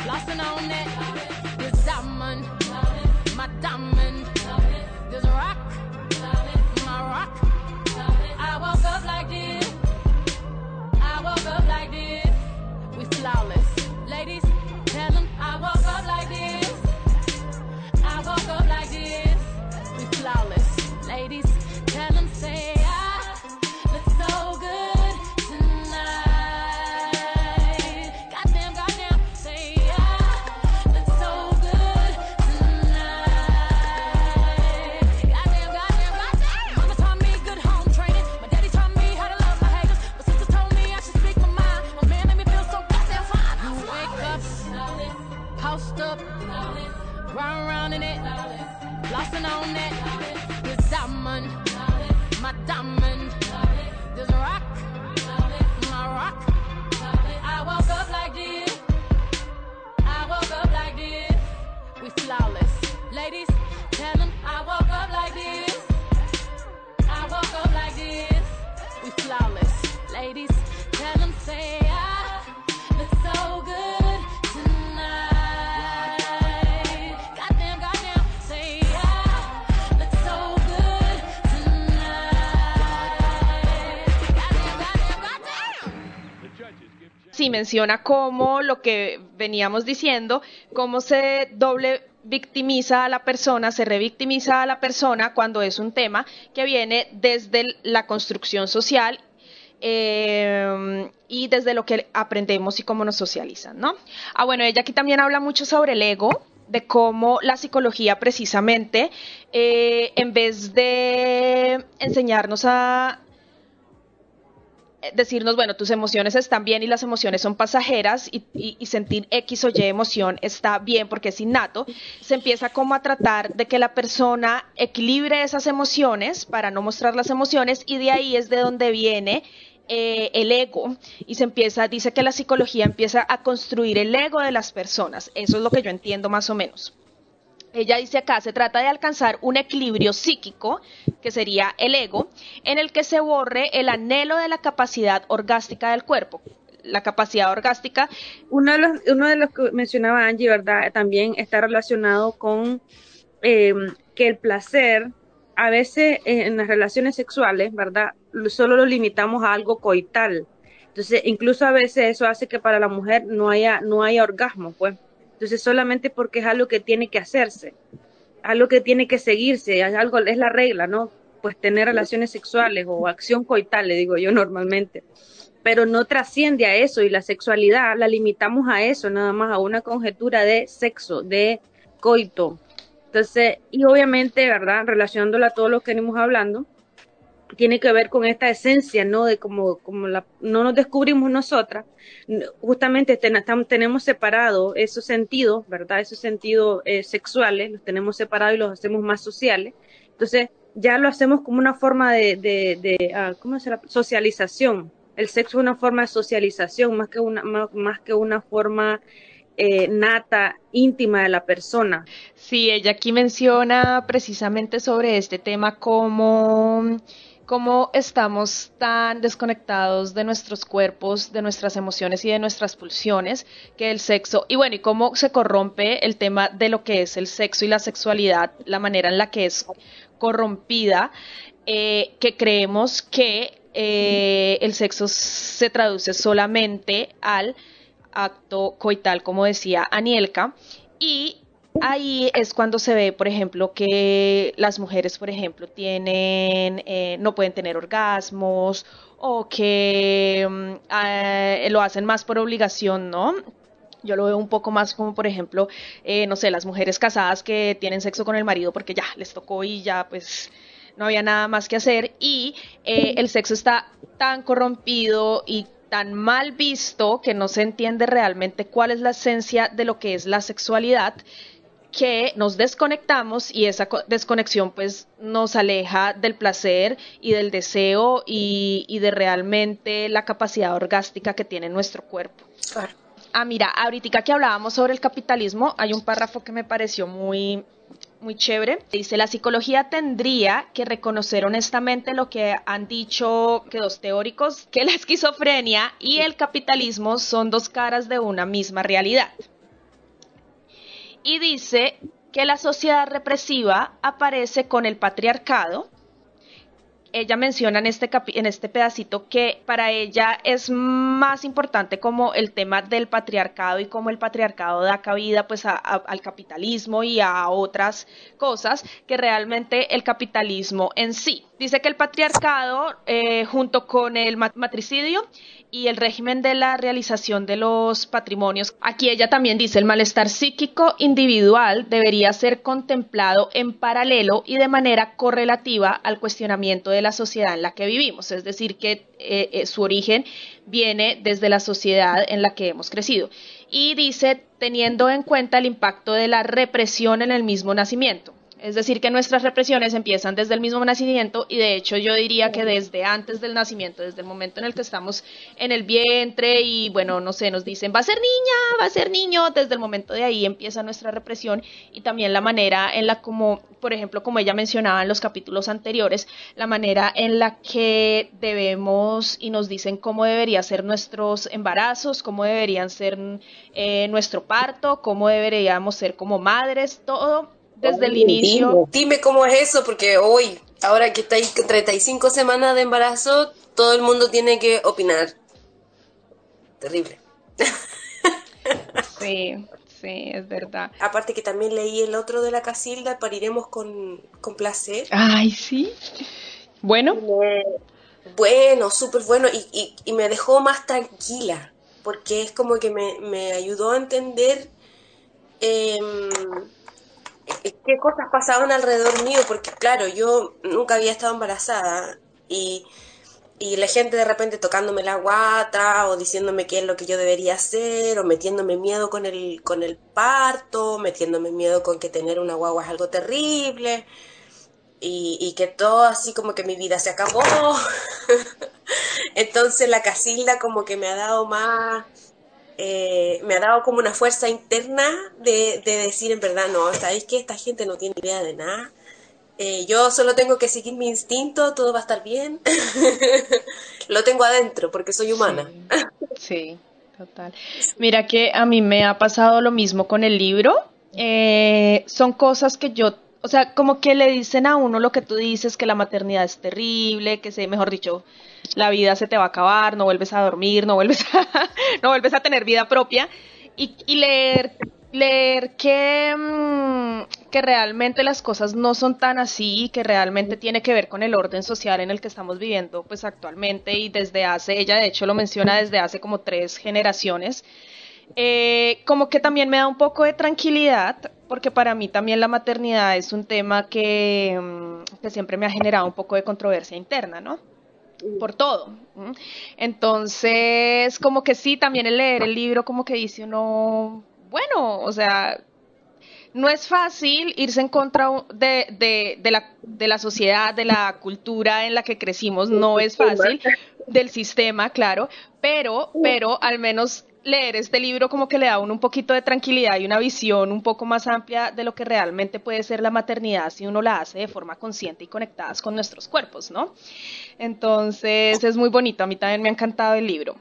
flossing on it. This diamond, my diamond, this rock, menciona cómo lo que veníamos diciendo, cómo se doble victimiza a la persona, se revictimiza a la persona cuando es un tema que viene desde la construcción social eh, y desde lo que aprendemos y cómo nos socializan, ¿no? Ah, bueno, ella aquí también habla mucho sobre el ego, de cómo la psicología precisamente, eh, en vez de enseñarnos a decirnos, bueno, tus emociones están bien y las emociones son pasajeras y, sentir X o Y emoción está bien porque es innato, se empieza como a tratar de que la persona equilibre esas emociones para no mostrar las emociones y de ahí es de donde viene eh, el ego y se empieza, dice que la psicología empieza a construir el ego de las personas, eso es lo que yo entiendo más o menos. Ella dice acá, se trata de alcanzar un equilibrio psíquico, que sería el ego, en el que se borre el anhelo de la capacidad orgástica del cuerpo. La capacidad orgástica Uno de los, uno de los que mencionaba Angie, ¿verdad? También está relacionado con eh, que el placer, a veces eh, en las relaciones sexuales, ¿verdad? Lo- Solo lo limitamos a algo coital. Entonces, incluso a veces eso hace que para la mujer no haya, no haya orgasmo, pues. Entonces, solamente porque es algo que tiene que hacerse, algo que tiene que seguirse, es algo, es la regla, ¿no? Pues tener relaciones sexuales o acción coital, le digo yo normalmente pero no trasciende a eso y la sexualidad la limitamos a eso, nada más a una conjetura de sexo, de coito. Entonces, y obviamente, ¿verdad? Relacionándola a todo lo que venimos hablando, tiene que ver con esta esencia, ¿no? De como, como la, no nos descubrimos nosotras, justamente ten- tam- tenemos separados esos sentidos, ¿verdad? Esos sentidos eh, sexuales, los tenemos separados y los hacemos más sociales. Entonces, ya lo hacemos como una forma de, de, de ah, ¿cómo se llama? Socialización. El sexo es una forma de socialización, más que una, más, más que una forma eh, nata, íntima de la persona. Sí, ella aquí menciona precisamente sobre este tema cómo, cómo estamos tan desconectados de nuestros cuerpos, de nuestras emociones y de nuestras pulsiones, que el sexo, y bueno, y cómo se corrompe el tema de lo que es el sexo y la sexualidad, la manera en la que es corrompida, eh, que creemos que eh, el sexo se traduce solamente al acto coital, como decía Anielka, y ahí es cuando se ve, por ejemplo, que las mujeres, por ejemplo, tienen, eh, no pueden tener orgasmos o que mm, eh, lo hacen más por obligación, ¿no? Yo lo veo un poco más como, por ejemplo, eh, no sé, las mujeres casadas que tienen sexo con el marido porque ya les tocó y ya pues no había nada más que hacer y el sexo está tan corrompido y tan mal visto que no se entiende realmente cuál es la esencia de lo que es la sexualidad que nos desconectamos y esa desconexión pues nos aleja del placer y del deseo y, de realmente la capacidad orgástica que tiene nuestro cuerpo. Ah, mira, ahorita que hablábamos sobre el capitalismo, hay un párrafo que me pareció muy, muy chévere. Dice, la psicología tendría que reconocer honestamente lo que han dicho que dos teóricos, que la esquizofrenia y el capitalismo son dos caras de una misma realidad y dice que la sociedad represiva aparece con el patriarcado. Ella menciona en este, en este pedacito que para ella es más importante como el tema del patriarcado y cómo el patriarcado da cabida pues al capitalismo y a otras cosas que realmente el capitalismo en sí. Dice que el patriarcado eh, junto con el matricidio y el régimen de la realización de los patrimonios. Aquí ella también dice el malestar psíquico individual debería ser contemplado en paralelo y de manera correlativa al cuestionamiento de la sociedad en la que vivimos, es decir, que eh, eh, su origen viene desde la sociedad en la que hemos crecido. Y dice, teniendo en cuenta el impacto de la represión en el mismo nacimiento. Es decir, que nuestras represiones empiezan desde el mismo nacimiento y de hecho yo diría que desde antes del nacimiento, desde el momento en el que estamos en el vientre y bueno, no sé, nos dicen va a ser niña, va a ser niño, desde el momento de ahí empieza nuestra represión y también la manera en la como, por ejemplo, como ella mencionaba en los capítulos anteriores, la manera en la que debemos y nos dicen cómo deberían ser nuestros embarazos, cómo deberían ser eh, nuestro parto, cómo deberíamos ser como madres, todo desde el inicio. Dime, cómo es eso, porque hoy, ahora que está ahí 35 semanas de embarazo, todo el mundo tiene que opinar. Terrible. Sí, sí, es verdad. Aparte que también leí el otro de la Casilda, pariremos con, con placer. Ay, sí. Bueno. bueno, súper bueno y, y, y, me dejó más tranquila, porque es como que me, me ayudó a entender eh, qué cosas pasaban alrededor mío, porque claro, yo nunca había estado embarazada y, y la gente de repente tocándome la guata o diciéndome qué es lo que yo debería hacer o metiéndome miedo con el, con el parto, metiéndome miedo con que tener una guagua es algo terrible y, y que todo así como que mi vida se acabó. (laughs) Entonces la Casilda como que me ha dado más eh, me ha dado como una fuerza interna de, decir en verdad, no, sabéis que esta gente no tiene idea de nada. Eh, yo solo tengo que seguir mi instinto, todo va a estar bien. (laughs) Lo tengo adentro porque soy humana. Sí, total. Mira que a mí me ha pasado lo mismo con el libro. Eh, son cosas que yo o sea, como que le dicen a uno lo que tú dices, que la maternidad es terrible, que se, mejor dicho, la vida se te va a acabar, no vuelves a dormir, no vuelves a, (laughs) no vuelves a tener vida propia. Y, leer, leer que, mm, que realmente las cosas no son tan así, que realmente tiene que ver con el orden social en el que estamos viviendo pues actualmente y desde hace, ella de hecho lo menciona desde hace como tres generaciones. Eh, como que también me da un poco de tranquilidad, porque para mí también la maternidad es un tema que, mm, que siempre me ha generado un poco de controversia interna, ¿no? Por todo. Entonces, como que sí, también el leer el libro, como que dice uno, bueno, o sea, no es fácil irse en contra de, de, de, la, de la sociedad, de la cultura en la que crecimos, no es fácil, del sistema, claro, pero, pero al menos leer este libro como que le da un poquito de tranquilidad y una visión un poco más amplia de lo que realmente puede ser la maternidad si uno la hace de forma consciente y conectadas con nuestros cuerpos, ¿no? Entonces es muy bonito, a mí también me ha encantado el libro.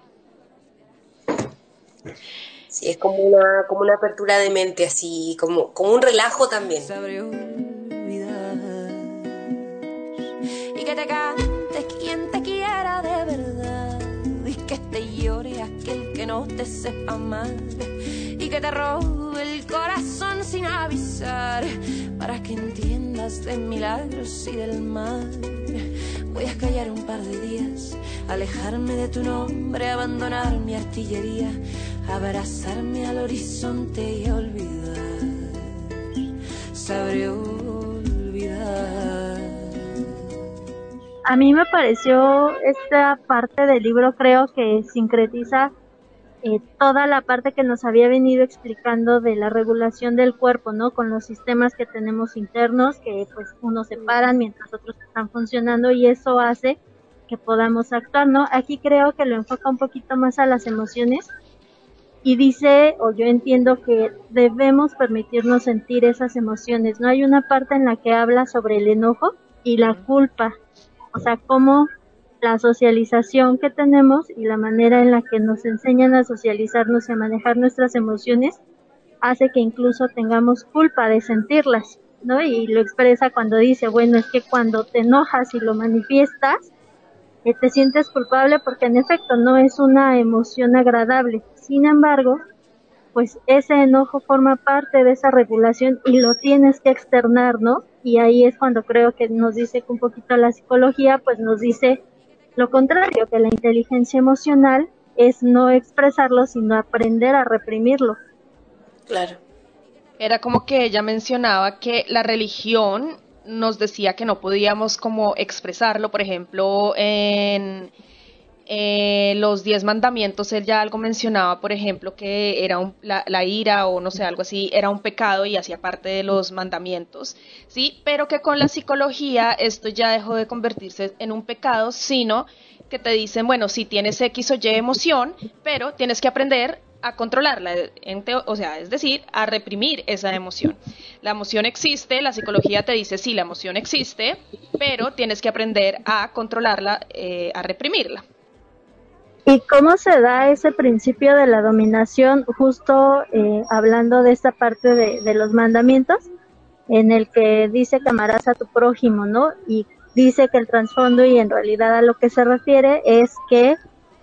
Sí, es como una, como una apertura de mente, así, como, como un relajo también. Y que te cantes quien te quiera de verdad. Y que te llore aquel no te sepa amar y que te robe el corazón sin avisar para que entiendas de milagros y del mal. Voy a callar un par de días, alejarme de tu nombre, abandonar mi artillería, abrazarme al horizonte y olvidar. Sabré olvidar. A mí me pareció esta parte del libro, creo que sincretiza eh, toda la parte que nos había venido explicando de la regulación del cuerpo, ¿no? Con los sistemas que tenemos internos, que pues unos se paran mientras otros están funcionando y eso hace que podamos actuar, ¿no? Aquí creo que lo enfoca un poquito más a las emociones y dice, o yo entiendo que debemos permitirnos sentir esas emociones, ¿no? Hay una parte en la que habla sobre el enojo y la culpa, o sea, cómo la socialización que tenemos y la manera en la que nos enseñan a socializarnos y a manejar nuestras emociones hace que incluso tengamos culpa de sentirlas, ¿no? Y lo expresa cuando dice, bueno, es que cuando te enojas y lo manifiestas, eh, te sientes culpable porque en efecto no es una emoción agradable. Sin embargo, pues ese enojo forma parte de esa regulación y lo tienes que externar, ¿no? Y ahí es cuando creo que nos dice que un poquito la psicología, pues nos dice lo contrario, que la inteligencia emocional es no expresarlo, sino aprender a reprimirlo. Claro. Era como que ella mencionaba que la religión nos decía que no podíamos como expresarlo, por ejemplo, en eh, los diez mandamientos, él ya algo mencionaba, por ejemplo, que era un, la, la, ira o no sé, algo así, era un pecado y hacía parte de los mandamientos, ¿sí? Pero que con la psicología esto ya dejó de convertirse en un pecado, sino que te dicen, bueno, si tienes X o Y emoción, pero tienes que aprender a controlarla, o sea, es decir, a reprimir esa emoción. La emoción existe, la psicología te dice, sí, la emoción existe, pero tienes que aprender a controlarla, eh, a reprimirla. ¿Y cómo se da ese principio de la dominación justo eh, hablando de esta parte de, los mandamientos en el que dice que amarás a tu prójimo, ¿no? Y dice que el trasfondo y en realidad a lo que se refiere es que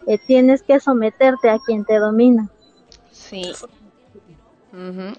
eh, tienes que someterte a quien te domina. Sí.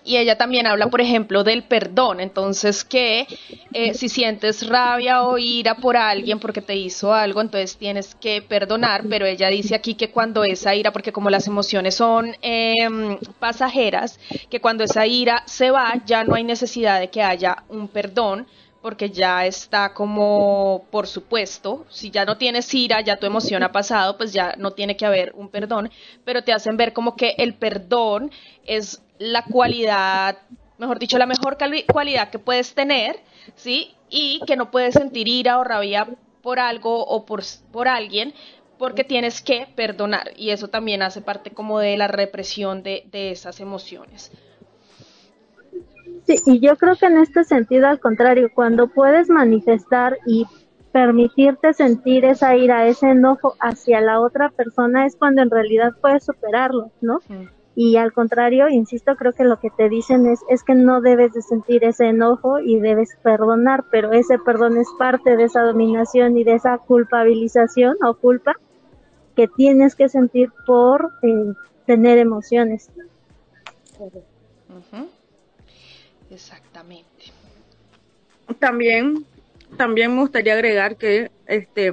Y ella también habla, por ejemplo, del perdón. Entonces, que eh, si sientes rabia o ira por alguien porque te hizo algo, entonces tienes que perdonar. Pero ella dice aquí que cuando esa ira, porque como las emociones son eh, pasajeras, que cuando esa ira se va, ya no hay necesidad de que haya un perdón porque ya está como por supuesto, si ya no tienes ira, ya tu emoción ha pasado, pues ya no tiene que haber un perdón, pero te hacen ver como que el perdón es la cualidad, mejor dicho, la mejor cualidad que puedes tener, ¿sí? Y que no puedes sentir ira o rabia por algo o por, por alguien, porque tienes que perdonar, y eso también hace parte como de la represión de, de esas emociones. Sí, y yo creo que en este sentido, al contrario, cuando puedes manifestar y permitirte sentir esa ira, ese enojo hacia la otra persona, es cuando en realidad puedes superarlo, ¿no? Sí. Y al contrario, insisto, creo que lo que te dicen es, es que no debes de sentir ese enojo y debes perdonar, pero ese perdón es parte de esa dominación y de esa culpabilización o culpa que tienes que sentir por eh, tener emociones. Uh -huh. Exactamente. También, también me gustaría agregar que este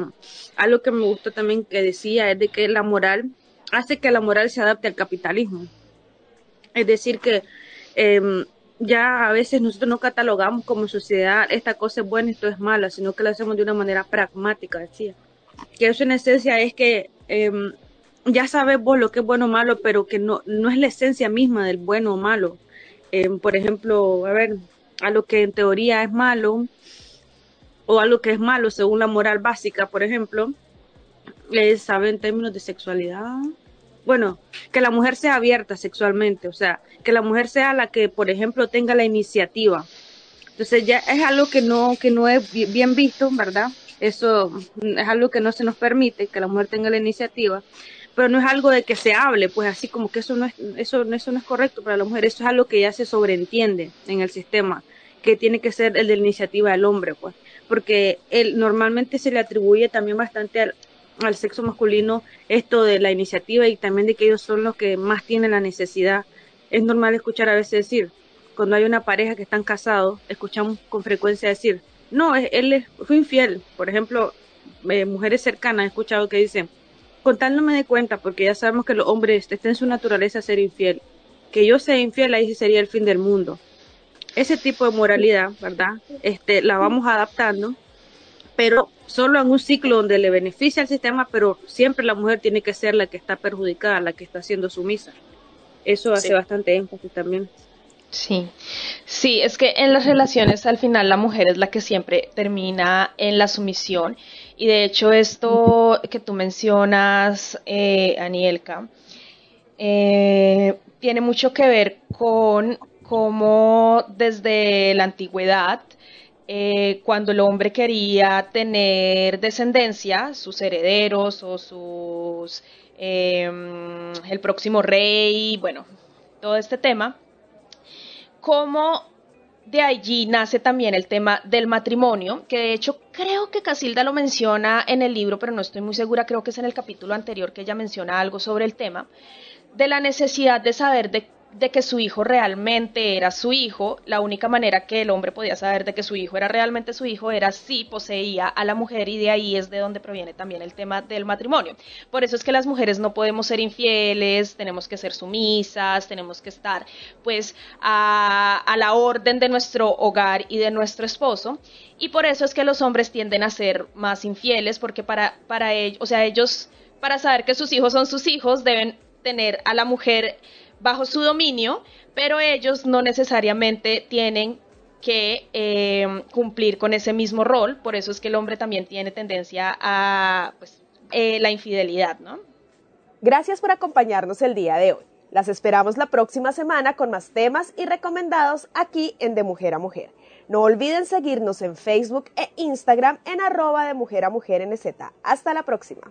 algo que me gustó también que decía es de que la moral hace que la moral se adapte al capitalismo. Es decir, que eh, ya a veces nosotros no catalogamos como sociedad esta cosa es buena y esto es mala, sino que lo hacemos de una manera pragmática, decía. Que eso en esencia es que eh, ya sabes vos lo que es bueno o malo, pero que no, no es la esencia misma del bueno o malo. Eh, por ejemplo, a ver, a lo que en teoría es malo, o algo que es malo según la moral básica, por ejemplo, es, sabe en términos de sexualidad. Bueno, que la mujer sea abierta sexualmente, o sea, que la mujer sea la que, por ejemplo, tenga la iniciativa. Entonces ya es algo que no, que no es bien visto, ¿verdad? Eso es algo que no se nos permite, que la mujer tenga la iniciativa pero no es algo de que se hable, pues así como que eso no es, eso, eso no es correcto para la mujer, eso es algo que ya se sobreentiende en el sistema, que tiene que ser el de la iniciativa del hombre, pues, porque él normalmente se le atribuye también bastante al, al sexo masculino esto de la iniciativa y también de que ellos son los que más tienen la necesidad. Es normal escuchar a veces decir, cuando hay una pareja que están casados, escuchamos con frecuencia decir, no, él fue infiel. Por ejemplo, eh, mujeres cercanas he escuchado que dicen, contándome de cuenta, porque ya sabemos que los hombres está en su naturaleza ser infiel. Que yo sea infiel, ahí sí sería el fin del mundo. Ese tipo de moralidad, ¿verdad? Este, la vamos adaptando, pero solo en un ciclo donde le beneficia al sistema, pero siempre la mujer tiene que ser la que está perjudicada, la que está siendo sumisa. Eso hace bastante énfasis también. Sí, sí, es que en las relaciones al final la mujer es la que siempre termina en la sumisión y de hecho esto que tú mencionas, eh, Anielka, eh, tiene mucho que ver con cómo desde la antigüedad, eh, cuando el hombre quería tener descendencia, sus herederos o sus em, el próximo rey, bueno, todo este tema, cómo de allí nace también el tema del matrimonio, que de hecho creo que Casilda lo menciona en el libro, pero no estoy muy segura, creo que es en el capítulo anterior que ella menciona algo sobre el tema, de la necesidad de saber de de que su hijo realmente era su hijo, la única manera que el hombre podía saber de que su hijo era realmente su hijo era si poseía a la mujer y de ahí es de donde proviene también el tema del matrimonio. Por eso es que las mujeres no podemos ser infieles, tenemos que ser sumisas, tenemos que estar pues a, a la orden de nuestro hogar y de nuestro esposo y por eso es que los hombres tienden a ser más infieles porque para, para ellos, o sea, ellos para saber que sus hijos son sus hijos deben tener a la mujer bajo su dominio, pero ellos no necesariamente tienen que eh, cumplir con ese mismo rol, por eso es que el hombre también tiene tendencia a pues, eh, la infidelidad, ¿no? Gracias por acompañarnos el día de hoy. Las esperamos la próxima semana con más temas y recomendados aquí en De Mujer a Mujer. No olviden seguirnos en Facebook e Instagram en arroba de Mujer a Mujer NZ. Hasta la próxima.